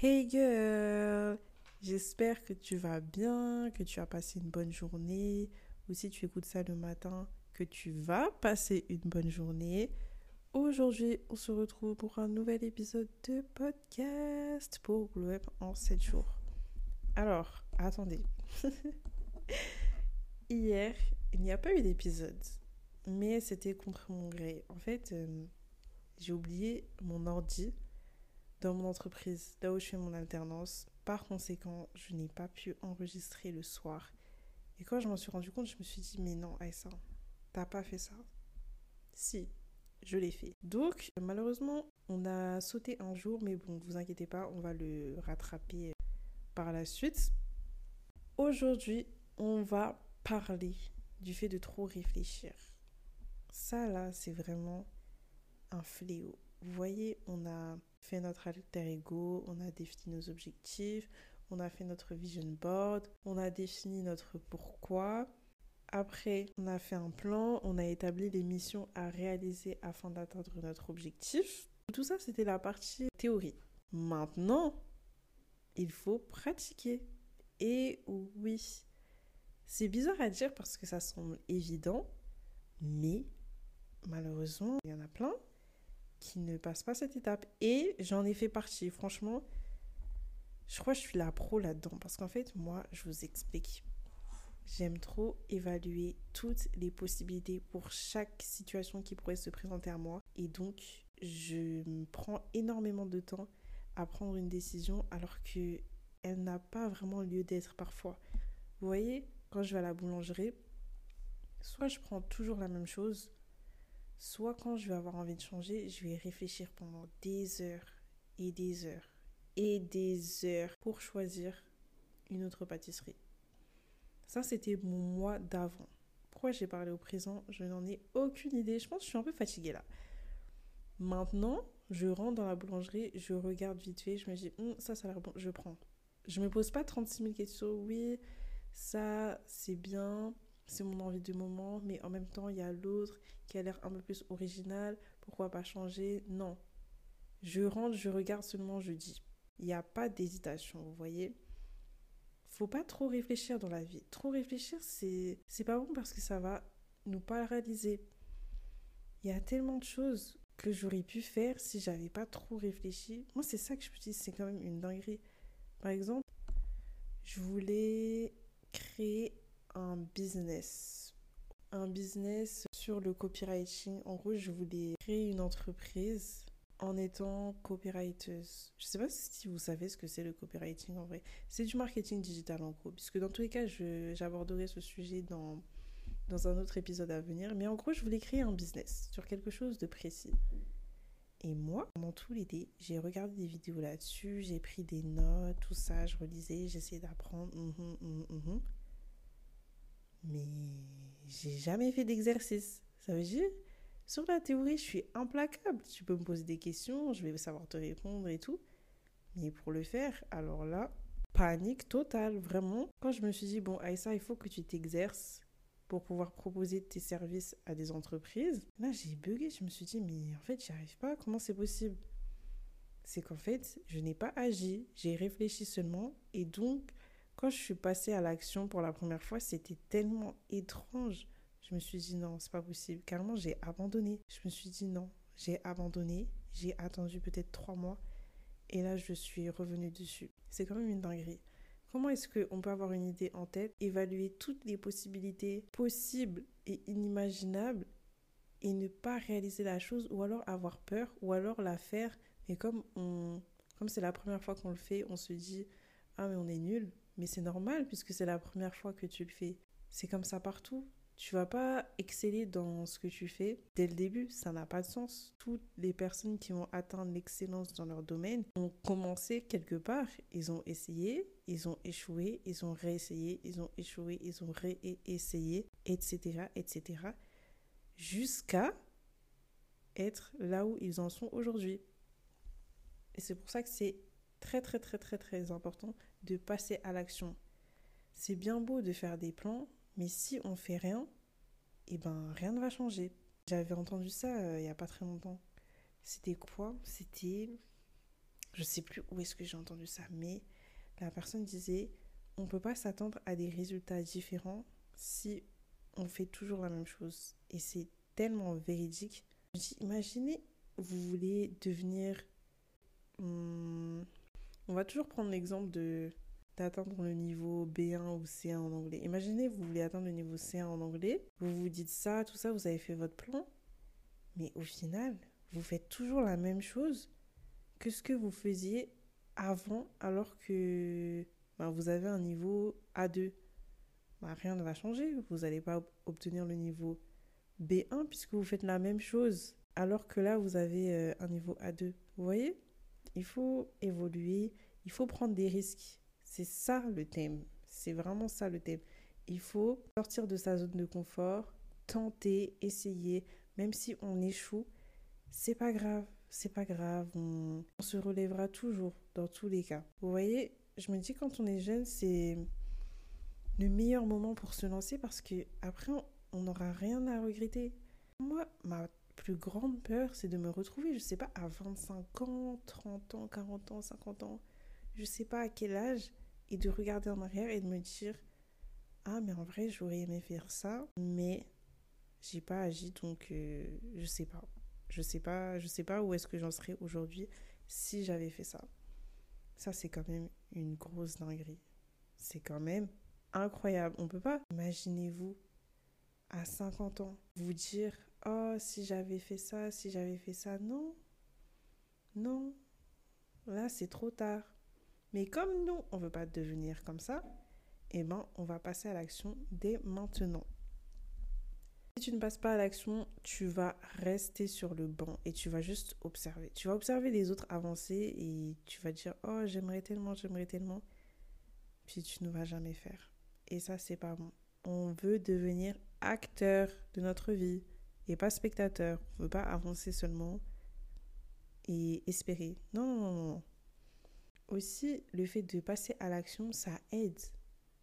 Hey girl, j'espère que tu vas bien, que tu as passé une bonne journée, ou si tu écoutes ça le matin, que tu vas passer une bonne journée. Aujourd'hui, on se retrouve pour un nouvel épisode de podcast pour Glow Up en 7 jours. Alors, attendez. Hier, il n'y a pas eu d'épisode, mais c'était contre mon gré. En fait, euh, j'ai oublié mon ordi dans mon entreprise, là où je fais mon alternance. Par conséquent, je n'ai pas pu enregistrer le soir. Et quand je m'en suis rendu compte, je me suis dit, mais non, Aïssa, t'as pas fait ça. Si, je l'ai fait. Donc, malheureusement, on a sauté un jour, mais bon, vous inquiétez pas, on va le rattraper par la suite. Aujourd'hui, on va parler du fait de trop réfléchir. Ça, là, c'est vraiment un fléau. Vous voyez, on a fait notre alter ego, on a défini nos objectifs, on a fait notre vision board, on a défini notre pourquoi. Après, on a fait un plan, on a établi les missions à réaliser afin d'atteindre notre objectif. Tout ça, c'était la partie théorie. Maintenant, il faut pratiquer. Et oui, c'est bizarre à dire parce que ça semble évident, mais malheureusement, il y en a plein qui ne passent pas cette étape. Et j'en ai fait partie. Franchement, je crois que je suis la pro là-dedans. Parce qu'en fait, moi, je vous explique. J'aime trop évaluer toutes les possibilités pour chaque situation qui pourrait se présenter à moi. Et donc, je prends énormément de temps à prendre une décision alors que elle n'a pas vraiment lieu d'être parfois. Vous voyez, quand je vais à la boulangerie, soit je prends toujours la même chose, soit quand je vais avoir envie de changer, je vais réfléchir pendant des heures et des heures et des heures pour choisir une autre pâtisserie. Ça, c'était mon mois d'avant. Pourquoi j'ai parlé au présent? Je n'en ai aucune idée. Je pense que je suis un peu fatiguée là. Maintenant, je rentre dans la boulangerie, je regarde vite fait, je me dis, hum, ça, ça a l'air bon, je prends. Je me pose pas 36 000 questions. Oui, ça, c'est bien c'est mon envie du moment, mais en même temps, il y a l'autre qui a l'air un peu plus original, pourquoi pas changer? Non. Je rentre, je regarde seulement, je dis. Il n'y a pas d'hésitation, vous voyez? Faut pas trop réfléchir dans la vie. Trop réfléchir, c'est c'est pas bon parce que ça va nous paralyser. Il y a tellement de choses que j'aurais pu faire si j'avais pas trop réfléchi. Moi, c'est ça que je me dis, c'est quand même une dinguerie. Par exemple, je voulais créer un business. Un business sur le copywriting. En gros, je voulais créer une entreprise en étant copywriteuse. Je sais pas si vous savez ce que c'est le copywriting en vrai. C'est du marketing digital en gros, puisque dans tous les cas, j'aborderai ce sujet dans, dans un autre épisode à venir. Mais en gros, je voulais créer un business sur quelque chose de précis. Et moi, pendant tout l'été, j'ai regardé des vidéos là-dessus, j'ai pris des notes, tout ça, je relisais, j'essayais d'apprendre. Mhm, mhm, mhm mais j'ai jamais fait d'exercice. Ça veut dire, sur la théorie, je suis implacable. Tu peux me poser des questions, je vais savoir te répondre et tout. Mais pour le faire, alors là, panique totale, vraiment. Quand je me suis dit, bon, Aïssa, il faut que tu t'exerces pour pouvoir proposer tes services à des entreprises, là, j'ai bugué. Je me suis dit, mais en fait, j'y arrive pas. Comment c'est possible? C'est qu'en fait, je n'ai pas agi, j'ai réfléchi seulement. Et donc, quand je suis passée à l'action pour la première fois, c'était tellement étrange. Je me suis dit non, c'est pas possible. Carrément, j'ai abandonné. Je me suis dit non, j'ai abandonné. J'ai attendu peut-être trois mois. Et là, je suis revenue dessus. C'est quand même une dinguerie. Comment est-ce qu'on peut avoir une idée en tête, évaluer toutes les possibilités possibles et inimaginables et ne pas réaliser la chose ou alors avoir peur ou alors la faire? Mais comme comme c'est la première fois qu'on le fait, on se dit ah mais on est nul mais c'est normal puisque c'est la première fois que tu le fais. C'est comme ça partout. Tu vas pas exceller dans ce que tu fais dès le début, ça n'a pas de sens. Toutes les personnes qui vont atteindre l'excellence dans leur domaine ont commencé quelque part, ils ont essayé, ils ont échoué, ils ont réessayé, ils ont échoué, ils ont réessayé, etc., etc., jusqu'à être là où ils en sont aujourd'hui. Et c'est pour ça que c'est très très très très très important de passer à l'action. C'est bien beau de faire des plans, mais si on fait rien, eh ben rien ne va changer. J'avais entendu ça euh, il n'y a pas très longtemps. C'était quoi? C'était je sais plus où est-ce que j'ai entendu ça, mais la personne disait on peut pas s'attendre à des résultats différents si on fait toujours la même chose. Et c'est tellement véridique. Imaginez, vous voulez devenir. Hmm, on va toujours prendre l'exemple de d'atteindre le niveau B1 ou C1 en anglais. Imaginez, vous voulez atteindre le niveau C1 en anglais, vous vous dites ça, tout ça, vous avez fait votre plan, mais au final, vous faites toujours la même chose que ce que vous faisiez avant alors que ben, vous avez un niveau A2. Ben, rien ne va changer, vous n'allez pas obtenir le niveau B1 puisque vous faites la même chose alors que là vous avez euh, un niveau A2. Vous voyez? Il faut évoluer, il faut prendre des risques. C'est ça le thème. C'est vraiment ça le thème. Il faut sortir de sa zone de confort, tenter, essayer, même si on échoue, c'est pas grave, c'est pas grave, on, se relèvera toujours dans tous les cas. Vous voyez, je me dis quand on est jeune, c'est le meilleur moment pour se lancer parce que après on n'aura rien à regretter. Moi, ma plus grande peur, c'est de me retrouver, je sais pas, à 25 ans, 30 ans, 40 ans, 50 ans, je sais pas à quel âge, et de regarder en arrière et de me dire ah mais en vrai j'aurais aimé faire ça mais j'ai pas agi donc euh, je sais pas. Je sais pas je sais pas où est-ce que j'en serais aujourd'hui si j'avais fait ça ça c'est quand même une grosse dinguerie. C'est quand même incroyable. On peut pas imaginez-vous à 50 ans vous dire oh si j'avais fait ça si j'avais fait ça non non là c'est trop tard mais comme nous, on ne veut pas devenir comme ça, eh ben, on va passer à l'action dès maintenant. Si tu ne passes pas à l'action, tu vas rester sur le banc et tu vas juste observer. Tu vas observer les autres avancer et tu vas dire Oh, j'aimerais tellement, j'aimerais tellement. Puis tu ne vas jamais faire. Et ça, c'est pas bon. On veut devenir acteur de notre vie et pas spectateur. On ne veut pas avancer seulement et espérer. Non, non, non, non aussi, le fait de passer à l'action, ça aide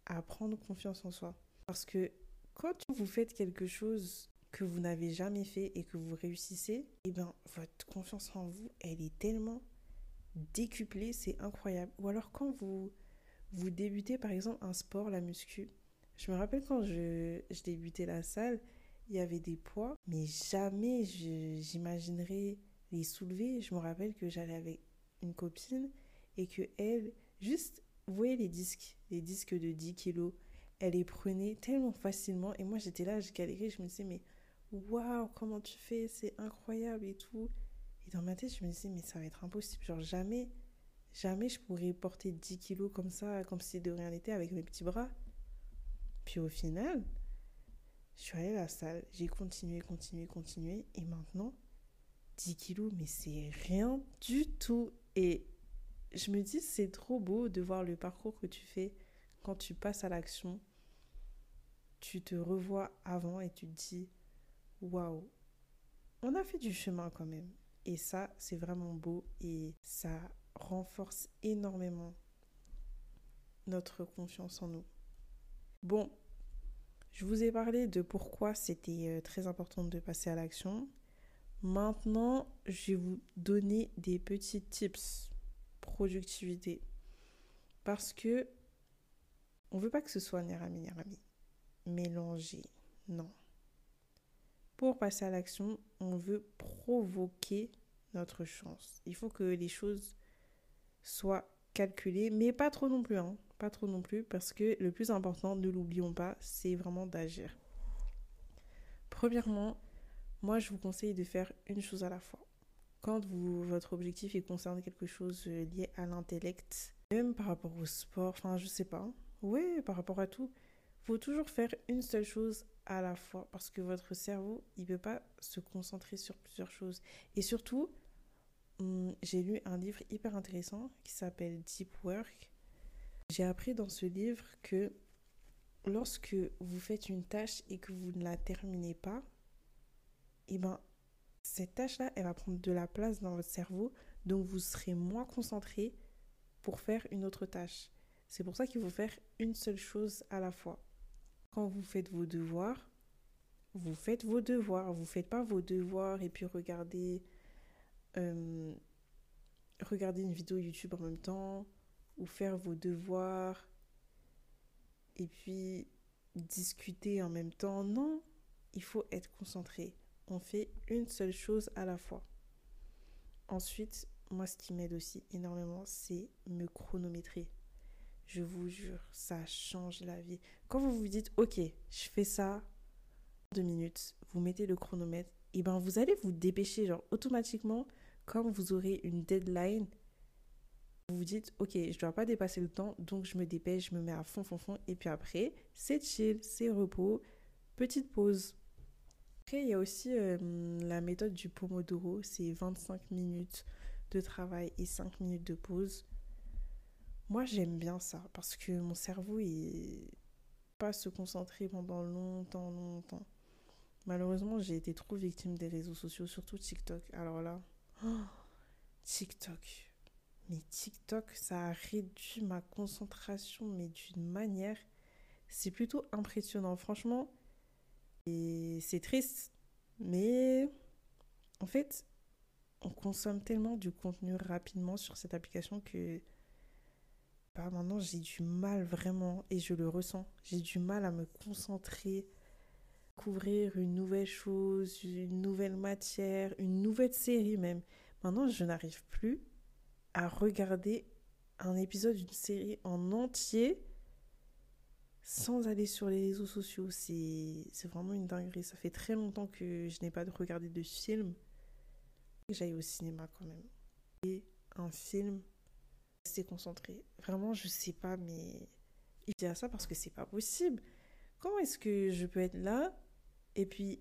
à prendre confiance en soi. Parce que quand vous faites quelque chose que vous n'avez jamais fait et que vous réussissez, eh bien, votre confiance en vous, elle est tellement décuplée, c'est incroyable. Ou alors quand vous, vous débutez, par exemple, un sport, la muscu. Je me rappelle quand je, je débutais la salle, il y avait des poids, mais jamais j'imaginerais les soulever. Je me rappelle que j'allais avec une copine et que elle, juste, vous voyez les disques, les disques de 10 kilos, elle les prenait tellement facilement et moi j'étais là, je galérais, je me disais mais waouh, comment tu fais, c'est incroyable et tout. Et dans ma tête, je me disais mais ça va être impossible, genre jamais, jamais je pourrais porter 10 kilos comme ça, comme si de rien n'était avec mes petits bras. Puis au final, je suis allée à la salle, j'ai continué, continué, continué et maintenant 10 kilos, mais c'est rien du tout. Et je me dis, c'est trop beau de voir le parcours que tu fais quand tu passes à l'action. Tu te revois avant et tu te dis, waouh, on a fait du chemin quand même. Et ça, c'est vraiment beau et ça renforce énormément notre confiance en nous. Bon, je vous ai parlé de pourquoi c'était euh, très important de passer à l'action. Maintenant, je vais vous donner des petits tips productivité. Parce que on veut pas que ce soit Nirami Nirami. Mélanger. Non. Pour passer à l'action, on veut provoquer notre chance. Il faut que les choses soient calculées, mais pas trop non plus. Hein. Pas trop non plus, parce que le plus important, ne l'oublions pas, c'est vraiment d'agir. Premièrement, moi je vous conseille de faire une chose à la fois quand votre objectif il concerne quelque chose euh, lié à l'intellect, même par rapport au sport, enfin je sais pas, oui, par rapport à tout, faut toujours faire une seule chose à la fois parce que votre cerveau il peut pas se concentrer sur plusieurs choses. Et surtout, hum, j'ai lu un livre hyper intéressant qui s'appelle Deep Work. J'ai appris dans ce livre que lorsque vous faites une tâche et que vous ne la terminez pas, eh ben cette tâche-là, elle va prendre de la place dans votre cerveau, donc vous serez moins concentré pour faire une autre tâche. C'est pour ça qu'il faut faire une seule chose à la fois. Quand vous faites vos devoirs, vous faites vos devoirs. Vous ne faites pas vos devoirs et puis regardez euh, regarder une vidéo YouTube en même temps ou faire vos devoirs et puis discuter en même temps. Non, il faut être concentré. On fait une seule chose à la fois. Ensuite, moi, ce qui m'aide aussi énormément, c'est me chronométrer. Je vous jure, ça change la vie. Quand vous vous dites, ok, je fais ça, deux minutes, vous mettez le chronomètre, et ben vous allez vous dépêcher, genre automatiquement, comme vous aurez une deadline, vous vous dites, ok, je dois pas dépasser le temps, donc je me dépêche, je me mets à fond, fond, fond, et puis après, c'est chill, c'est repos, petite pause. Après, il y a aussi euh, la méthode du Pomodoro, c'est 25 minutes de travail et 5 minutes de pause. Moi, j'aime bien ça parce que mon cerveau, il pas se concentrer pendant longtemps, longtemps. Malheureusement, j'ai été trop victime des réseaux sociaux, surtout TikTok. Alors là, oh, TikTok. Mais TikTok, ça a réduit ma concentration, mais d'une manière, c'est plutôt impressionnant. Franchement, et c'est triste, mais en fait, on consomme tellement du contenu rapidement sur cette application que bah, maintenant j'ai du mal vraiment, et je le ressens, j'ai du mal à me concentrer, couvrir une nouvelle chose, une nouvelle matière, une nouvelle série même. Maintenant, je n'arrive plus à regarder un épisode d'une série en entier sans aller sur les réseaux sociaux. C'est vraiment une dinguerie. Ça fait très longtemps que je n'ai pas regardé de film. J'aille au cinéma quand même. Et un film, c'est concentré. Vraiment, je sais pas, mais il dit à ça parce que c'est pas possible. Comment est-ce que je peux être là et puis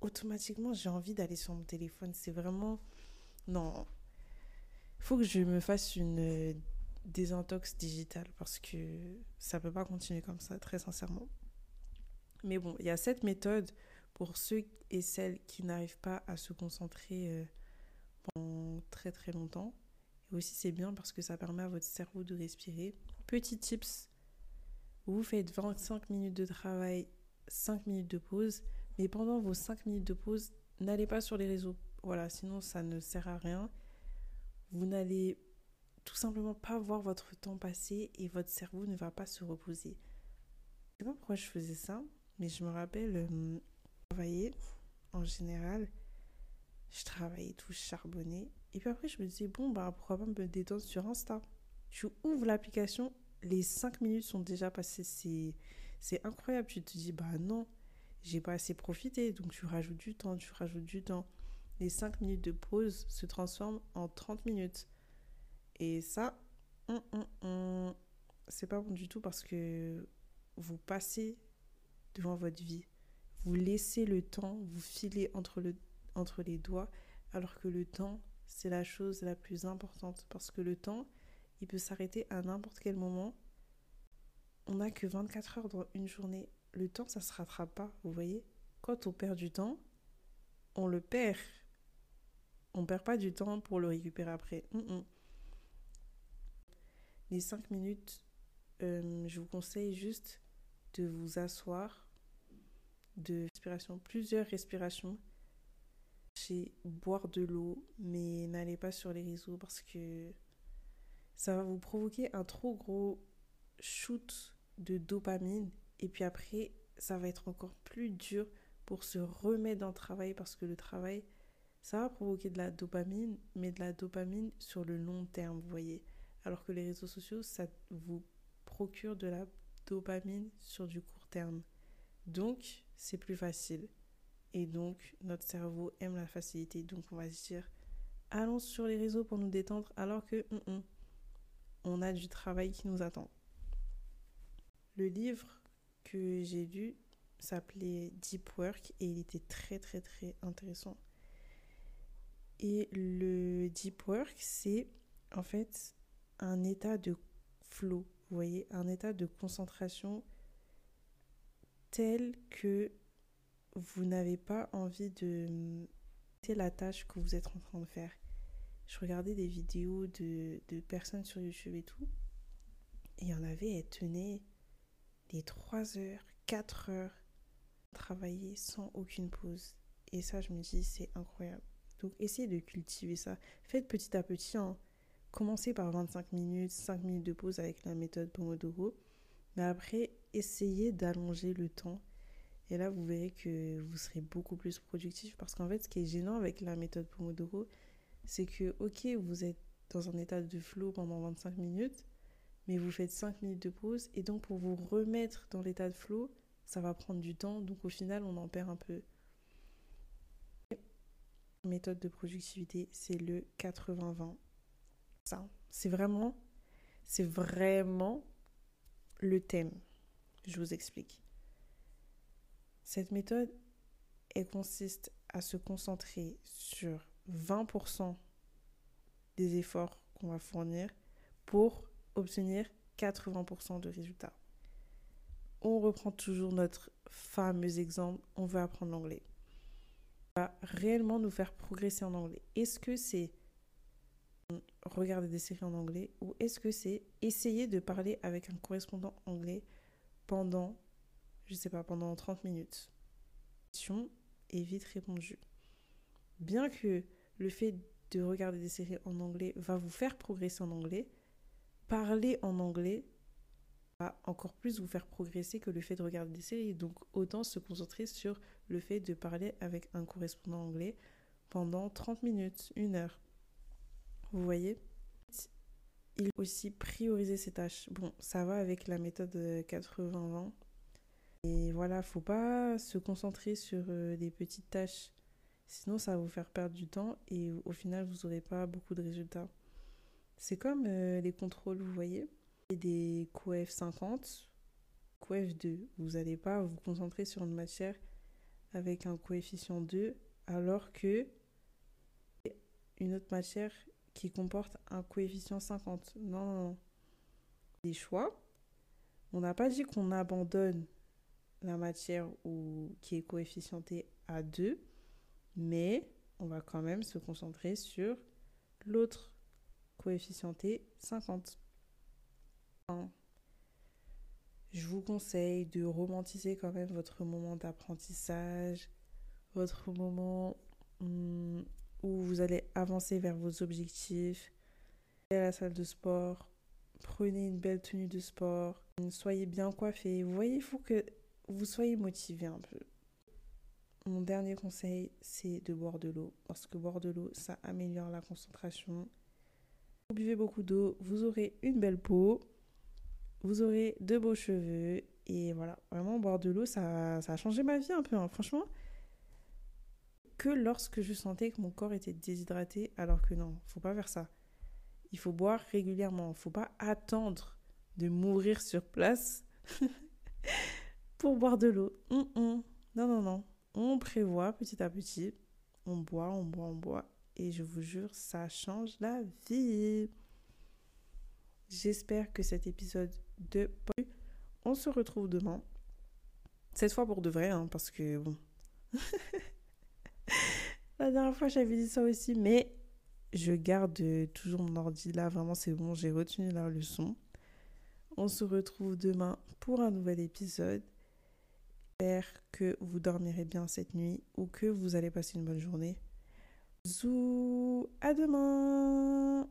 automatiquement j'ai envie d'aller sur mon téléphone? C'est vraiment. Non. Faut que je me fasse une désintox digitale parce que ça peut pas continuer comme ça, très sincèrement. Mais bon, il y a cette méthode pour ceux et celles qui n'arrivent pas à se concentrer euh, pendant très très longtemps. Et aussi, c'est bien parce que ça permet à votre cerveau de respirer. Petit tips vous faites 25 minutes de travail, 5 minutes de pause, mais pendant vos 5 minutes de pause, n'allez pas sur les réseaux. Voilà, sinon ça ne sert à rien. Vous n'allez tout simplement pas voir votre temps passer et votre cerveau ne va pas se reposer. Je sais pas pourquoi je faisais ça, mais je me rappelle euh, travailler en général. Je travaillais tout charbonné. Et puis après, je me disais, bon, bah pourquoi pas me détendre sur Insta? Tu ouvres l'application, les 5 minutes sont déjà passées. C'est, c'est incroyable. Tu te dis, bah non, j'ai pas assez profité. Donc tu rajoutes du temps, tu rajoutes du temps. Les 5 minutes de pause se transforment en 30 minutes. Et ça, hum, hum, hum, c'est pas bon du tout parce que vous passez devant votre vie. Vous laissez le temps vous filer entre, entre les doigts alors que le temps, c'est la chose la plus importante parce que le temps, il peut s'arrêter à n'importe quel moment. On n'a que 24 heures dans une journée. Le temps, ça se rattrape pas, vous voyez Quand on perd du temps, on le perd. On perd pas du temps pour le récupérer après les 5 minutes, euh, je vous conseille juste de vous asseoir, de respiration, plusieurs respirations. Chez boire de l'eau, mais n'allez pas sur les réseaux parce que ça va vous provoquer un trop gros shoot de dopamine et puis après ça va être encore plus dur pour se remettre dans le travail parce que le travail ça va provoquer de la dopamine mais de la dopamine sur le long terme vous voyez alors que les réseaux sociaux, ça vous procure de la dopamine sur du court terme. Donc, c'est plus facile. Et donc, notre cerveau aime la facilité. Donc, on va se dire, allons sur les réseaux pour nous détendre, alors que hum, hum, on a du travail qui nous attend. Le livre que j'ai lu s'appelait Deep Work et il était très très très intéressant. Et le Deep Work, c'est en fait un état de flow, vous voyez, un état de concentration tel que vous n'avez pas envie de la tâche que vous êtes en train de faire. Je regardais des vidéos de, de personnes sur YouTube et tout, et il y en avait, elles tenaient des 3 heures, 4 heures travailler sans aucune pause. Et ça, je me dis, c'est incroyable. Donc essayez de cultiver ça. Faites petit à petit. Hein. Commencez par 25 minutes, 5 minutes de pause avec la méthode Pomodoro. Mais après, essayez d'allonger le temps. Et là, vous verrez que vous serez beaucoup plus productif. Parce qu'en fait, ce qui est gênant avec la méthode Pomodoro, c'est que, ok, vous êtes dans un état de flow pendant 25 minutes, mais vous faites 5 minutes de pause. Et donc, pour vous remettre dans l'état de flow, ça va prendre du temps. Donc, au final, on en perd un peu. Méthode de productivité, c'est le 80-20. Ça, c'est vraiment, c'est vraiment le thème. Je vous explique. Cette méthode, elle consiste à se concentrer sur 20% des efforts qu'on va fournir pour obtenir 80% de résultats. On reprend toujours notre fameux exemple, on veut apprendre l'anglais. Va réellement nous faire progresser en anglais. Est-ce que c'est regarder des séries en anglais ou est-ce que c'est essayer de parler avec un correspondant anglais pendant, je sais pas, pendant 30 minutes? Question est vite répondue. Bien que le fait de regarder des séries en anglais va vous faire progresser en anglais, parler en anglais va encore plus vous faire progresser que le fait de regarder des séries. Donc autant se concentrer sur le fait de parler avec un correspondant anglais pendant 30 minutes, une heure. Vous voyez? Il faut aussi prioriser ses tâches. Bon, ça va avec la méthode 80-20. Et voilà, faut pas se concentrer sur euh, des petites tâches. Sinon, ça va vous faire perdre du temps et au final, vous n'aurez pas beaucoup de résultats. C'est comme euh, les contrôles, vous voyez? Des COEF 50, COEF 2. Vous n'allez pas vous concentrer sur une matière avec un coefficient 2 alors que une autre matière qui comporte un coefficient 50. Non, non, non. Des choix. On n'a pas dit qu'on abandonne la matière qui est coefficientée à 2, mais on va quand même se concentrer sur l'autre coefficienté 50. Je vous conseille de romantiser quand même votre moment d'apprentissage, votre moment hmm, où vous allez avancer vers vos objectifs. Allez à la salle de sport, prenez une belle tenue de sport, soyez bien coiffé. Vous voyez, il faut que vous soyez motivé un peu. Mon dernier conseil, c'est de boire de l'eau. Parce que boire de l'eau, ça améliore la concentration. Vous buvez beaucoup d'eau, vous aurez une belle peau, vous aurez de beaux cheveux. Et voilà, vraiment, boire de l'eau, ça, a changé ma vie un peu. Hein. Franchement, que lorsque je sentais que mon corps était déshydraté, alors que non, faut pas faire ça. Il faut boire régulièrement. Faut pas attendre de mourir sur place pour boire de l'eau. Non, non, non. On prévoit petit à petit. On boit, on boit, on boit. Et je vous jure, ça change la vie. J'espère que cet épisode de... On se retrouve demain. Cette fois pour de vrai, hein, parce que bon. la dernière fois, j'avais dit ça aussi, mais je garde toujours mon ordi là. Vraiment, c'est bon, j'ai retenu la leçon. On se retrouve demain pour un nouvel épisode. J'espère que vous dormirez bien cette nuit ou que vous allez passer une bonne journée. Zou, à demain